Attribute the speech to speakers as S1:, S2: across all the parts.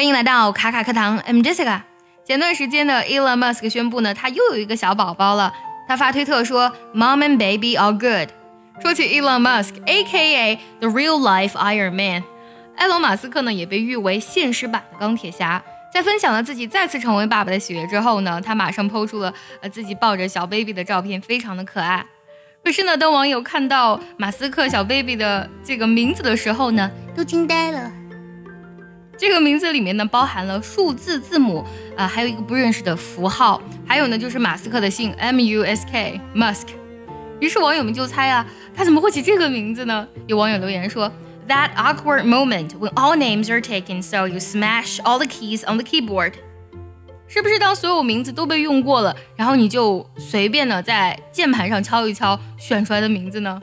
S1: 欢迎来到卡卡课堂，I'm Jessica。前段时间呢，Elon Musk 宣布呢，他又有一个小宝宝了。他发推特说，Mom and baby all good。说起 Elon Musk，A.K.A. the real life Iron Man，埃隆·马斯克呢也被誉为现实版的钢铁侠。在分享了自己再次成为爸爸的喜悦之后呢，他马上抛出了呃自己抱着小 baby 的照片，非常的可爱。可是呢，当网友看到马斯克小 baby 的这个名字的时候呢，都惊呆了。这个名字里面呢，包含了数字字母啊，还有一个不认识的符号，还有呢就是马斯克的姓 M U S K Musk。于是网友们就猜啊，他怎么会起这个名字呢？有网友留言说：“That awkward moment when all names are taken, so you smash all the keys on the keyboard。”是不是当所有名字都被用过了，然后你就随便的在键盘上敲一敲选出来的名字呢？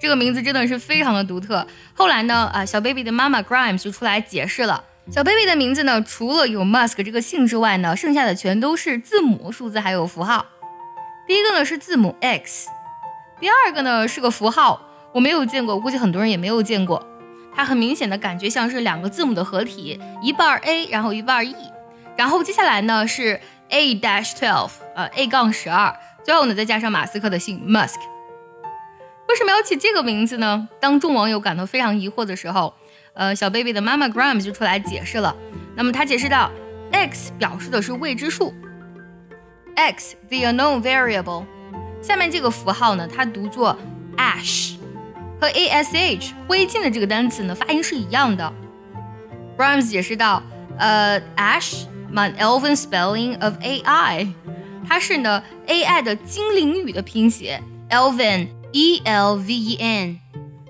S1: 这个名字真的是非常的独特。后来呢，啊，小 baby 的妈妈 Grimes 就出来解释了，小 baby 的名字呢，除了有 Musk 这个姓之外呢，剩下的全都是字母、数字还有符号。第一个呢是字母 X，第二个呢是个符号，我没有见过，估计很多人也没有见过。它很明显的感觉像是两个字母的合体，一半 A，然后一半 E。然后接下来呢是 A dash twelve，呃 A 杠十二，最后呢再加上马斯克的姓 Musk。为什么要起这个名字呢？当众网友感到非常疑惑的时候，呃，小 baby 的妈妈 Grams 就出来解释了。那么他解释到，X 表示的是未知数，X the unknown variable。下面这个符号呢，它读作 ash，和 a s h 灰烬的这个单词呢发音是一样的。Grams 解释到，呃，ash，an elven spelling of AI，它是呢 AI 的精灵语的拼写，elven。E L V E N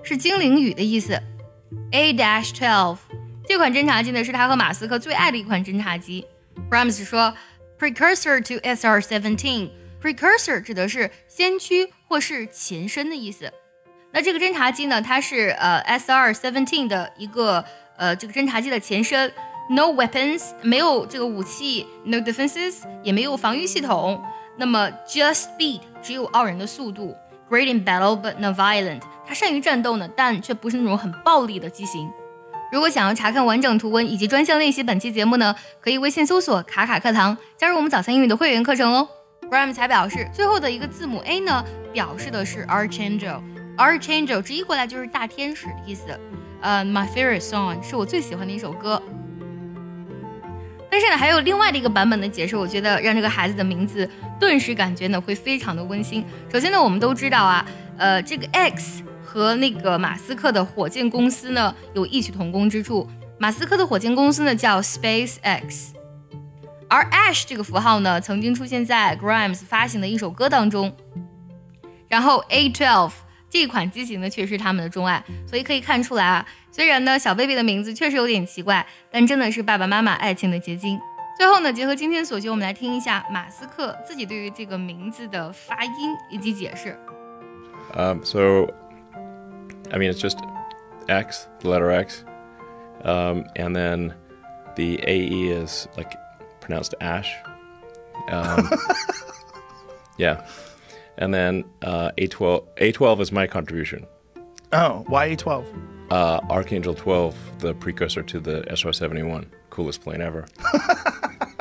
S1: 是精灵语的意思。A dash twelve 这款侦察机呢是他和马斯克最爱的一款侦察机。Grimes 说，precursor to S R seventeen。precursor 指的是先驱或是前身的意思。那这个侦察机呢，它是呃 S R seventeen 的一个呃这个侦察机的前身。No weapons 没有这个武器，No defenses 也没有防御系统。那么 just speed 只有傲人的速度。Great in battle but not violent，他善于战斗呢，但却不是那种很暴力的机型。如果想要查看完整图文以及专项练习本期节目呢，可以微信搜索“卡卡课堂”，加入我们早餐英语的会员课程哦。Graham 才表示，最后的一个字母 A 呢，表示的是 Archangel，Archangel 直译过来就是大天使的意思。呃，My favorite song 是我最喜欢的一首歌。但是呢，还有另外的一个版本的解释，我觉得让这个孩子的名字顿时感觉呢会非常的温馨。首先呢，我们都知道啊，呃，这个 X 和那个马斯克的火箭公司呢有异曲同工之处。马斯克的火箭公司呢叫 Space X，而 Ash 这个符号呢曾经出现在 Grimes 发行的一首歌当中。然后 A12 这款机型呢却是他们的钟爱，所以可以看出来啊。虽然呢，小 baby 的名字确实有点奇怪，但真的是爸爸妈妈爱情的结晶。最后呢，结合今天所学，我们来听一下马斯克自己对于这个名字的发音以及解释。
S2: Um, so, I mean, it's just X, the letter X, um, and then the AE is like pronounced ash. Um, yeah, and then uh, A12. A12 is my contribution.
S3: Oh, why A12?
S2: Uh, Archangel 12, the precursor to the SR 71. Coolest plane ever.